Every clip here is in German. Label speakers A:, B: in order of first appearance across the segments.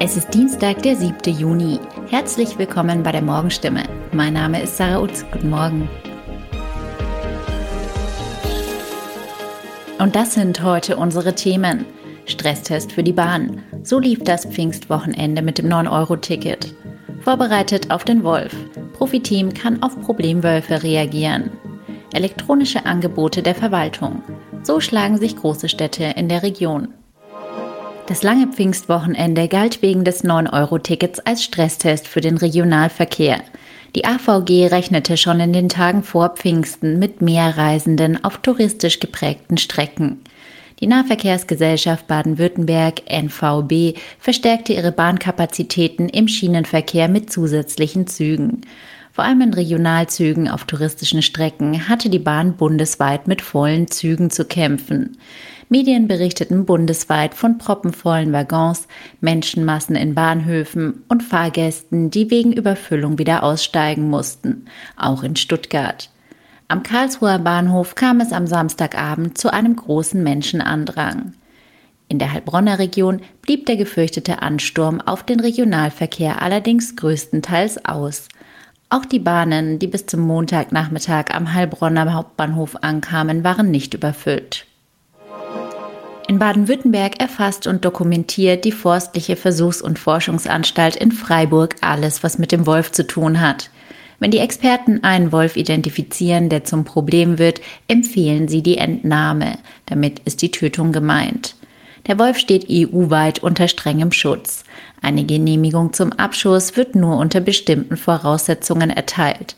A: Es ist Dienstag, der 7. Juni. Herzlich willkommen bei der Morgenstimme. Mein Name ist Sarah Utz. Guten Morgen. Und das sind heute unsere Themen. Stresstest für die Bahn. So lief das Pfingstwochenende mit dem 9-Euro-Ticket. Vorbereitet auf den Wolf. Profiteam kann auf Problemwölfe reagieren. Elektronische Angebote der Verwaltung. So schlagen sich große Städte in der Region. Das lange Pfingstwochenende galt wegen des 9-Euro-Tickets als Stresstest für den Regionalverkehr. Die AVG rechnete schon in den Tagen vor Pfingsten mit mehr Reisenden auf touristisch geprägten Strecken. Die Nahverkehrsgesellschaft Baden-Württemberg NVB verstärkte ihre Bahnkapazitäten im Schienenverkehr mit zusätzlichen Zügen. Vor allem in Regionalzügen auf touristischen Strecken hatte die Bahn bundesweit mit vollen Zügen zu kämpfen. Medien berichteten bundesweit von proppenvollen Waggons, Menschenmassen in Bahnhöfen und Fahrgästen, die wegen Überfüllung wieder aussteigen mussten, auch in Stuttgart. Am Karlsruher Bahnhof kam es am Samstagabend zu einem großen Menschenandrang. In der Heilbronner Region blieb der gefürchtete Ansturm auf den Regionalverkehr allerdings größtenteils aus. Auch die Bahnen, die bis zum Montagnachmittag am Heilbronner Hauptbahnhof ankamen, waren nicht überfüllt. In Baden-Württemberg erfasst und dokumentiert die Forstliche Versuchs- und Forschungsanstalt in Freiburg alles, was mit dem Wolf zu tun hat. Wenn die Experten einen Wolf identifizieren, der zum Problem wird, empfehlen sie die Entnahme. Damit ist die Tötung gemeint. Der Wolf steht EU-weit unter strengem Schutz. Eine Genehmigung zum Abschuss wird nur unter bestimmten Voraussetzungen erteilt.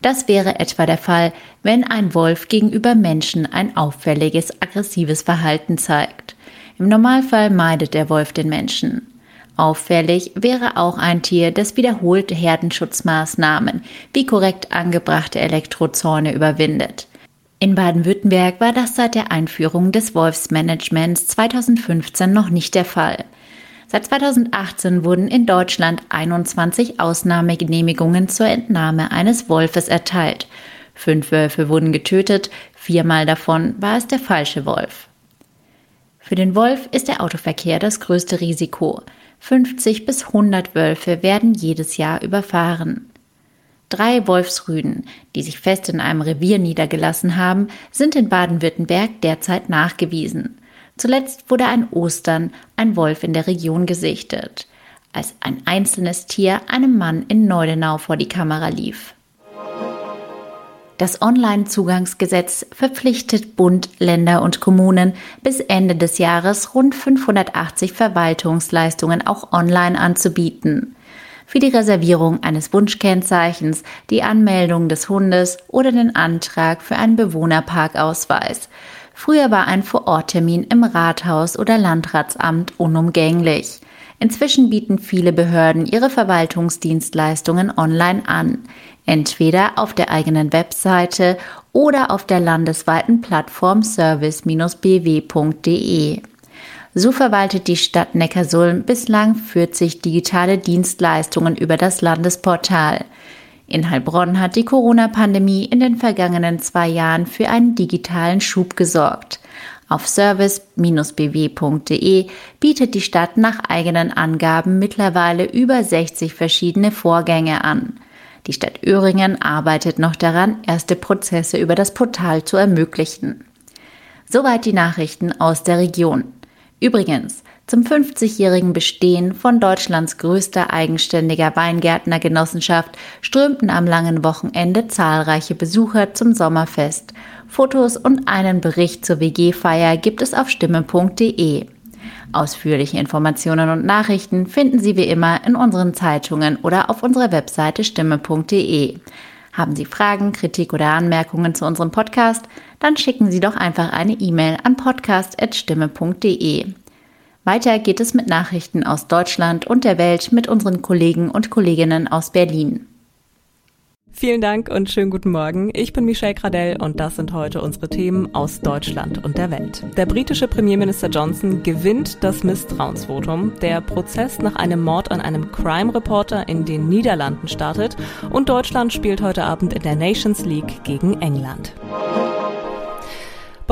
A: Das wäre etwa der Fall, wenn ein Wolf gegenüber Menschen ein auffälliges, aggressives Verhalten zeigt. Im Normalfall meidet der Wolf den Menschen. Auffällig wäre auch ein Tier, das wiederholte Herdenschutzmaßnahmen wie korrekt angebrachte Elektrozäune überwindet. In Baden-Württemberg war das seit der Einführung des Wolfsmanagements 2015 noch nicht der Fall. Seit 2018 wurden in Deutschland 21 Ausnahmegenehmigungen zur Entnahme eines Wolfes erteilt. Fünf Wölfe wurden getötet, viermal davon war es der falsche Wolf. Für den Wolf ist der Autoverkehr das größte Risiko. 50 bis 100 Wölfe werden jedes Jahr überfahren. Drei Wolfsrüden, die sich fest in einem Revier niedergelassen haben, sind in Baden-Württemberg derzeit nachgewiesen. Zuletzt wurde an Ostern ein Wolf in der Region gesichtet, als ein einzelnes Tier einem Mann in Neudenau vor die Kamera lief. Das Online-Zugangsgesetz verpflichtet Bund, Länder und Kommunen bis Ende des Jahres rund 580 Verwaltungsleistungen auch online anzubieten. Für die Reservierung eines Wunschkennzeichens, die Anmeldung des Hundes oder den Antrag für einen Bewohnerparkausweis Früher war ein Vororttermin im Rathaus oder Landratsamt unumgänglich. Inzwischen bieten viele Behörden ihre Verwaltungsdienstleistungen online an, entweder auf der eigenen Webseite oder auf der landesweiten Plattform service-bw.de. So verwaltet die Stadt Neckarsulm bislang 40 digitale Dienstleistungen über das Landesportal. In Heilbronn hat die Corona-Pandemie in den vergangenen zwei Jahren für einen digitalen Schub gesorgt. Auf service-bw.de bietet die Stadt nach eigenen Angaben mittlerweile über 60 verschiedene Vorgänge an. Die Stadt Öhringen arbeitet noch daran, erste Prozesse über das Portal zu ermöglichen. Soweit die Nachrichten aus der Region. Übrigens, zum 50-jährigen Bestehen von Deutschlands größter eigenständiger Weingärtnergenossenschaft strömten am langen Wochenende zahlreiche Besucher zum Sommerfest. Fotos und einen Bericht zur WG-Feier gibt es auf stimme.de. Ausführliche Informationen und Nachrichten finden Sie wie immer in unseren Zeitungen oder auf unserer Webseite stimme.de. Haben Sie Fragen, Kritik oder Anmerkungen zu unserem Podcast? Dann schicken Sie doch einfach eine E-Mail an podcast.stimme.de. Weiter geht es mit Nachrichten aus Deutschland und der Welt mit unseren Kollegen und Kolleginnen aus Berlin.
B: Vielen Dank und schönen guten Morgen. Ich bin Michelle Gradell und das sind heute unsere Themen aus Deutschland und der Welt. Der britische Premierminister Johnson gewinnt das Misstrauensvotum. Der Prozess nach einem Mord an einem Crime Reporter in den Niederlanden startet und Deutschland spielt heute Abend in der Nations League gegen England.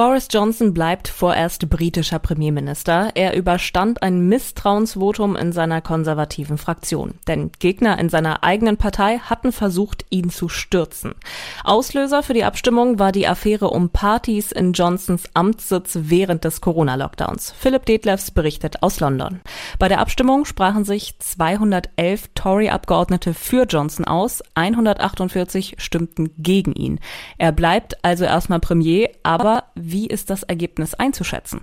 B: Boris Johnson bleibt vorerst britischer Premierminister. Er überstand ein Misstrauensvotum in seiner konservativen Fraktion. Denn Gegner in seiner eigenen Partei hatten versucht, ihn zu stürzen. Auslöser für die Abstimmung war die Affäre um Partys in Johnsons Amtssitz während des Corona-Lockdowns. Philipp Detlefs berichtet aus London. Bei der Abstimmung sprachen sich 211 Tory-Abgeordnete für Johnson aus, 148 stimmten gegen ihn. Er bleibt also erstmal Premier, aber wie ist das Ergebnis einzuschätzen?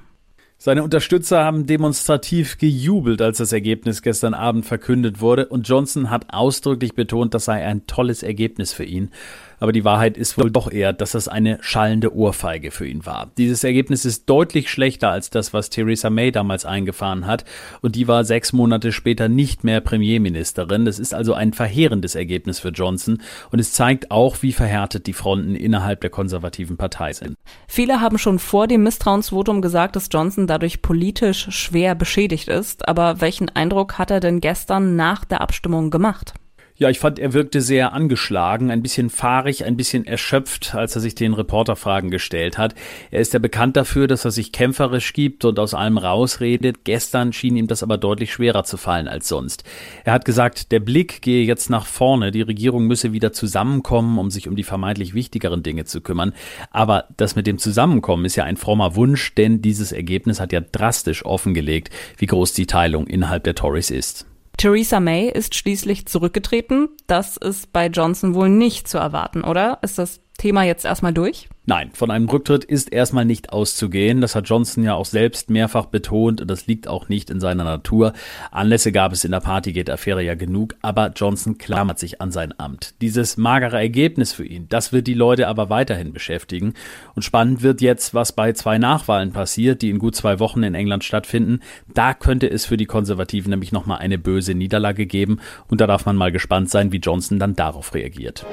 C: Seine Unterstützer haben demonstrativ gejubelt, als das Ergebnis gestern Abend verkündet wurde, und Johnson hat ausdrücklich betont, das sei ein tolles Ergebnis für ihn. Aber die Wahrheit ist wohl doch eher, dass das eine schallende Ohrfeige für ihn war. Dieses Ergebnis ist deutlich schlechter als das, was Theresa May damals eingefahren hat. Und die war sechs Monate später nicht mehr Premierministerin. Das ist also ein verheerendes Ergebnis für Johnson. Und es zeigt auch, wie verhärtet die Fronten innerhalb der konservativen Partei sind.
B: Viele haben schon vor dem Misstrauensvotum gesagt, dass Johnson dadurch politisch schwer beschädigt ist. Aber welchen Eindruck hat er denn gestern nach der Abstimmung gemacht?
C: Ja, ich fand, er wirkte sehr angeschlagen, ein bisschen fahrig, ein bisschen erschöpft, als er sich den Reporterfragen gestellt hat. Er ist ja bekannt dafür, dass er sich kämpferisch gibt und aus allem rausredet. Gestern schien ihm das aber deutlich schwerer zu fallen als sonst. Er hat gesagt, der Blick gehe jetzt nach vorne, die Regierung müsse wieder zusammenkommen, um sich um die vermeintlich wichtigeren Dinge zu kümmern. Aber das mit dem Zusammenkommen ist ja ein frommer Wunsch, denn dieses Ergebnis hat ja drastisch offengelegt, wie groß die Teilung innerhalb der Tories ist.
B: Theresa May ist schließlich zurückgetreten. Das ist bei Johnson wohl nicht zu erwarten, oder? Ist das Thema jetzt erstmal durch?
C: Nein, von einem Rücktritt ist erstmal nicht auszugehen. Das hat Johnson ja auch selbst mehrfach betont und das liegt auch nicht in seiner Natur. Anlässe gab es in der Partygate-Affäre ja genug, aber Johnson klammert sich an sein Amt. Dieses magere Ergebnis für ihn, das wird die Leute aber weiterhin beschäftigen. Und spannend wird jetzt, was bei zwei Nachwahlen passiert, die in gut zwei Wochen in England stattfinden. Da könnte es für die Konservativen nämlich nochmal eine böse Niederlage geben und da darf man mal gespannt sein, wie Johnson dann darauf reagiert.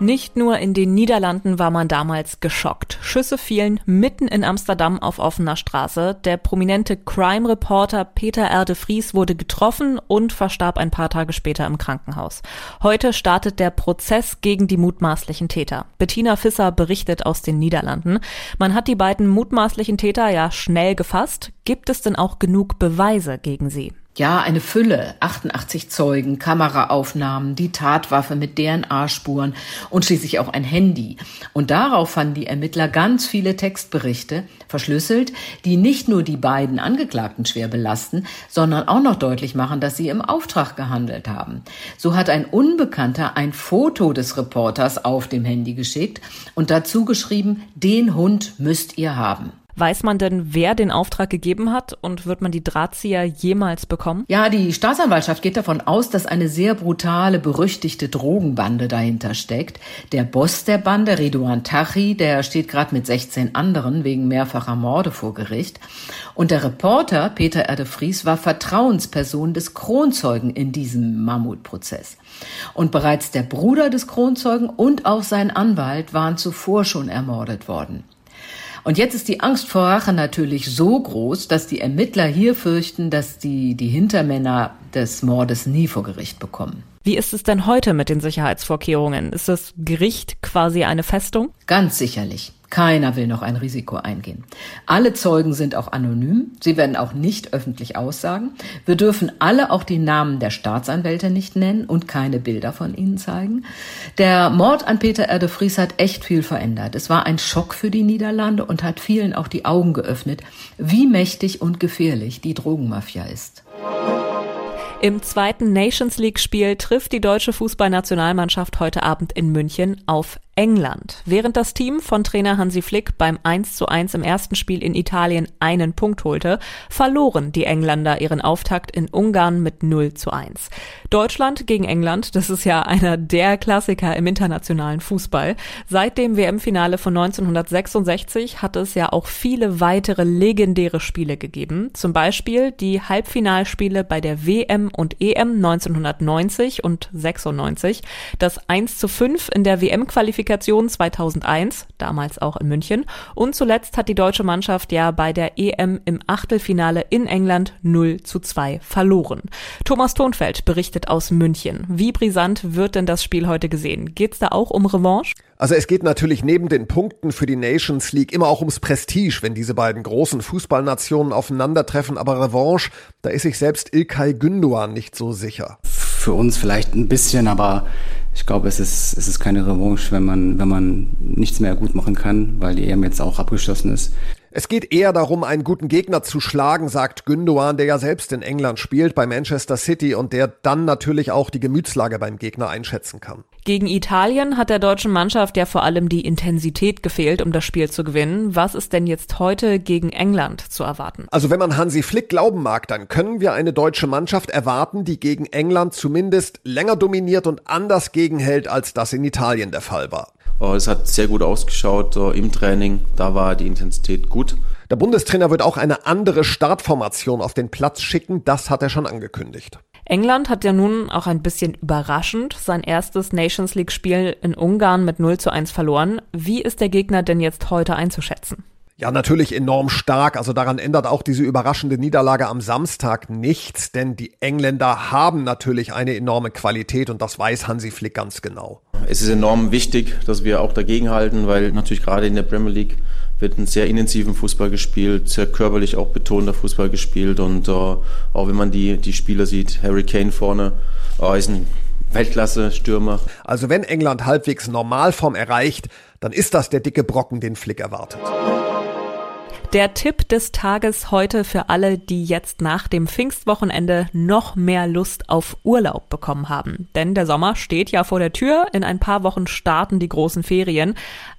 B: Nicht nur in den Niederlanden war man damals geschockt. Schüsse fielen mitten in Amsterdam auf offener Straße. Der prominente Crime-Reporter Peter Erde Vries wurde getroffen und verstarb ein paar Tage später im Krankenhaus. Heute startet der Prozess gegen die mutmaßlichen Täter. Bettina Fisser berichtet aus den Niederlanden. Man hat die beiden mutmaßlichen Täter ja schnell gefasst. Gibt es denn auch genug Beweise gegen sie?
D: Ja, eine Fülle, 88 Zeugen, Kameraaufnahmen, die Tatwaffe mit DNA-Spuren und schließlich auch ein Handy. Und darauf fanden die Ermittler ganz viele Textberichte, verschlüsselt, die nicht nur die beiden Angeklagten schwer belasten, sondern auch noch deutlich machen, dass sie im Auftrag gehandelt haben. So hat ein Unbekannter ein Foto des Reporters auf dem Handy geschickt und dazu geschrieben, den Hund müsst ihr haben.
B: Weiß man denn, wer den Auftrag gegeben hat und wird man die Drahtzieher jemals bekommen?
D: Ja, die Staatsanwaltschaft geht davon aus, dass eine sehr brutale, berüchtigte Drogenbande dahinter steckt. Der Boss der Bande, Ridouan Tachi, der steht gerade mit 16 anderen wegen mehrfacher Morde vor Gericht. Und der Reporter Peter Erde Vries war Vertrauensperson des Kronzeugen in diesem Mammutprozess. Und bereits der Bruder des Kronzeugen und auch sein Anwalt waren zuvor schon ermordet worden. Und jetzt ist die Angst vor Rache natürlich so groß, dass die Ermittler hier fürchten, dass die, die Hintermänner des Mordes nie vor Gericht bekommen.
B: Wie ist es denn heute mit den Sicherheitsvorkehrungen? Ist das Gericht quasi eine Festung?
D: Ganz sicherlich. Keiner will noch ein Risiko eingehen. Alle Zeugen sind auch anonym. Sie werden auch nicht öffentlich aussagen. Wir dürfen alle auch die Namen der Staatsanwälte nicht nennen und keine Bilder von ihnen zeigen. Der Mord an Peter Erde Vries hat echt viel verändert. Es war ein Schock für die Niederlande und hat vielen auch die Augen geöffnet, wie mächtig und gefährlich die Drogenmafia ist.
B: Im zweiten Nations League Spiel trifft die deutsche Fußballnationalmannschaft heute Abend in München auf England. Während das Team von Trainer Hansi Flick beim 1 zu 1 im ersten Spiel in Italien einen Punkt holte, verloren die Engländer ihren Auftakt in Ungarn mit 0 zu 1. Deutschland gegen England, das ist ja einer der Klassiker im internationalen Fußball. Seit dem WM-Finale von 1966 hat es ja auch viele weitere legendäre Spiele gegeben. Zum Beispiel die Halbfinalspiele bei der WM und EM 1990 und 96, das 1 zu 5 in der WM-Qualifikation Qualifikation 2001, damals auch in München. Und zuletzt hat die deutsche Mannschaft ja bei der EM im Achtelfinale in England 0 zu 2 verloren. Thomas Thonfeld berichtet aus München. Wie brisant wird denn das Spiel heute gesehen? Geht's da auch um Revanche?
E: Also es geht natürlich neben den Punkten für die Nations League immer auch ums Prestige, wenn diese beiden großen Fußballnationen aufeinandertreffen. Aber Revanche, da ist sich selbst Ilkay Gündoğan nicht so sicher.
F: Für uns vielleicht ein bisschen, aber ich glaube, es ist, es ist keine Revanche, wenn man, wenn man nichts mehr gut machen kann, weil die EM jetzt auch abgeschlossen ist.
E: Es geht eher darum, einen guten Gegner zu schlagen, sagt Gündoğan, der ja selbst in England spielt, bei Manchester City und der dann natürlich auch die Gemütslage beim Gegner einschätzen kann.
B: Gegen Italien hat der deutschen Mannschaft ja vor allem die Intensität gefehlt, um das Spiel zu gewinnen. Was ist denn jetzt heute gegen England zu erwarten?
E: Also wenn man Hansi Flick glauben mag, dann können wir eine deutsche Mannschaft erwarten, die gegen England zumindest länger dominiert und anders gegenhält, als das in Italien der Fall war.
G: Äh, es hat sehr gut ausgeschaut im Training, da war die Intensität gut.
E: Der Bundestrainer wird auch eine andere Startformation auf den Platz schicken, das hat er schon angekündigt.
B: England hat ja nun auch ein bisschen überraschend sein erstes Nations League Spiel in Ungarn mit 0 zu 1 verloren. Wie ist der Gegner denn jetzt heute einzuschätzen?
E: Ja, natürlich enorm stark. Also daran ändert auch diese überraschende Niederlage am Samstag nichts, denn die Engländer haben natürlich eine enorme Qualität und das weiß Hansi Flick ganz genau.
G: Es ist enorm wichtig, dass wir auch dagegenhalten, weil natürlich gerade in der Premier League wird ein sehr intensiven Fußball gespielt, sehr körperlich auch betonter Fußball gespielt und äh, auch wenn man die, die Spieler sieht, Harry Kane vorne äh, ist ein Weltklasse-Stürmer.
E: Also wenn England halbwegs Normalform erreicht, dann ist das der dicke Brocken, den Flick erwartet.
B: Der Tipp des Tages heute für alle, die jetzt nach dem Pfingstwochenende noch mehr Lust auf Urlaub bekommen haben. Denn der Sommer steht ja vor der Tür. In ein paar Wochen starten die großen Ferien.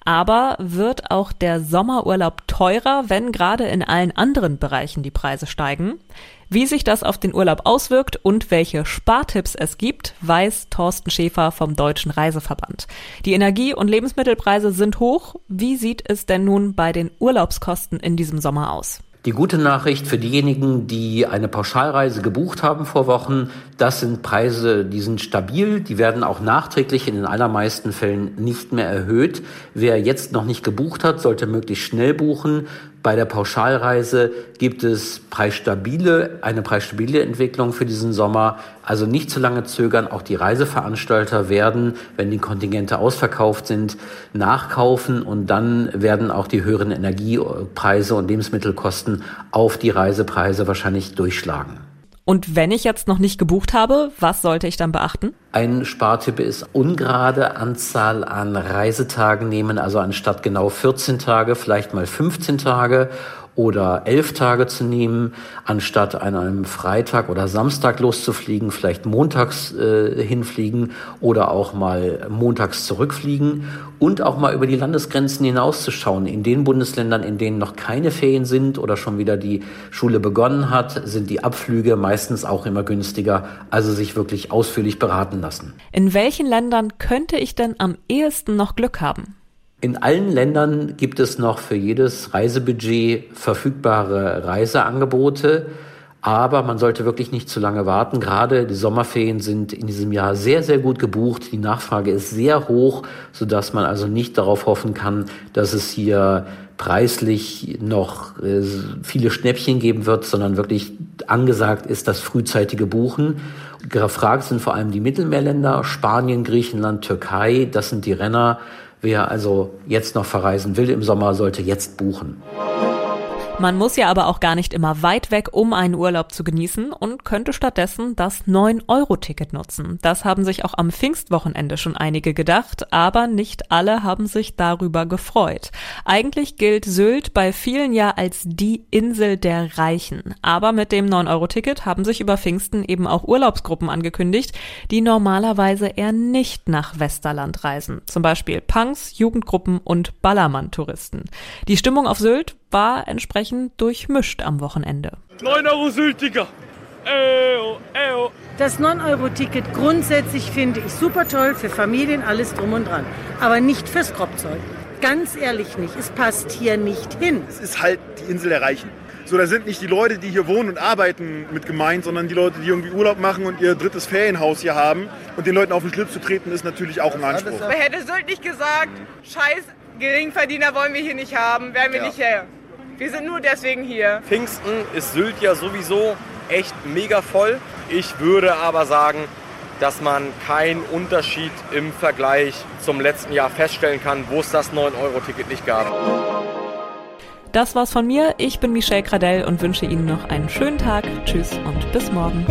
B: Aber wird auch der Sommerurlaub teurer, wenn gerade in allen anderen Bereichen die Preise steigen? Wie sich das auf den Urlaub auswirkt und welche Spartipps es gibt, weiß Thorsten Schäfer vom Deutschen Reiseverband. Die Energie- und Lebensmittelpreise sind hoch. Wie sieht es denn nun bei den Urlaubskosten in diesem Sommer aus?
H: Die gute Nachricht für diejenigen, die eine Pauschalreise gebucht haben vor Wochen, das sind Preise, die sind stabil, die werden auch nachträglich in den allermeisten Fällen nicht mehr erhöht. Wer jetzt noch nicht gebucht hat, sollte möglichst schnell buchen. Bei der Pauschalreise gibt es preisstabile, eine preisstabile Entwicklung für diesen Sommer. Also nicht zu lange zögern. Auch die Reiseveranstalter werden, wenn die Kontingente ausverkauft sind, nachkaufen und dann werden auch die höheren Energiepreise und Lebensmittelkosten auf die Reisepreise wahrscheinlich durchschlagen.
B: Und wenn ich jetzt noch nicht gebucht habe, was sollte ich dann beachten?
H: Ein Spartipp ist ungerade Anzahl an Reisetagen nehmen, also anstatt genau 14 Tage, vielleicht mal 15 Tage oder elf Tage zu nehmen, anstatt an einem Freitag oder Samstag loszufliegen, vielleicht montags äh, hinfliegen oder auch mal montags zurückfliegen und auch mal über die Landesgrenzen hinauszuschauen. In den Bundesländern, in denen noch keine Ferien sind oder schon wieder die Schule begonnen hat, sind die Abflüge meistens auch immer günstiger, also sich wirklich ausführlich beraten lassen.
B: In welchen Ländern könnte ich denn am ehesten noch Glück haben?
H: In allen Ländern gibt es noch für jedes Reisebudget verfügbare Reiseangebote. Aber man sollte wirklich nicht zu lange warten. Gerade die Sommerferien sind in diesem Jahr sehr, sehr gut gebucht. Die Nachfrage ist sehr hoch, sodass man also nicht darauf hoffen kann, dass es hier preislich noch äh, viele Schnäppchen geben wird, sondern wirklich angesagt ist das frühzeitige Buchen. Gefragt sind vor allem die Mittelmeerländer, Spanien, Griechenland, Türkei. Das sind die Renner Wer also jetzt noch verreisen will im Sommer, sollte jetzt buchen.
B: Man muss ja aber auch gar nicht immer weit weg, um einen Urlaub zu genießen und könnte stattdessen das 9-Euro-Ticket nutzen. Das haben sich auch am Pfingstwochenende schon einige gedacht, aber nicht alle haben sich darüber gefreut. Eigentlich gilt Sylt bei vielen ja als die Insel der Reichen. Aber mit dem 9-Euro-Ticket haben sich über Pfingsten eben auch Urlaubsgruppen angekündigt, die normalerweise eher nicht nach Westerland reisen. Zum Beispiel Punks, Jugendgruppen und Ballermann-Touristen. Die Stimmung auf Sylt war entsprechend durchmischt am Wochenende.
I: 9 Euro Syltiger. Eo,
J: eo. Das 9-Euro-Ticket grundsätzlich finde ich super toll, für Familien alles drum und dran. Aber nicht fürs Kropfzeug. Ganz ehrlich nicht, es passt hier nicht hin.
I: Es ist halt die Insel der Reichen.
K: So, da sind nicht die Leute, die hier wohnen und arbeiten mit gemeint, sondern die Leute, die irgendwie Urlaub machen und ihr drittes Ferienhaus hier haben. Und den Leuten auf den Schlips zu treten, ist natürlich auch ein Anspruch.
L: Wer hätte Sylt nicht gesagt, scheiß Geringverdiener wollen wir hier nicht haben, werden wir ja. nicht her. Wir sind nur deswegen hier.
M: Pfingsten ist Sylt ja sowieso echt mega voll. Ich würde aber sagen, dass man keinen Unterschied im Vergleich zum letzten Jahr feststellen kann, wo es das 9-Euro-Ticket nicht gab.
B: Das war's von mir. Ich bin Michelle Gradell und wünsche Ihnen noch einen schönen Tag. Tschüss und bis morgen.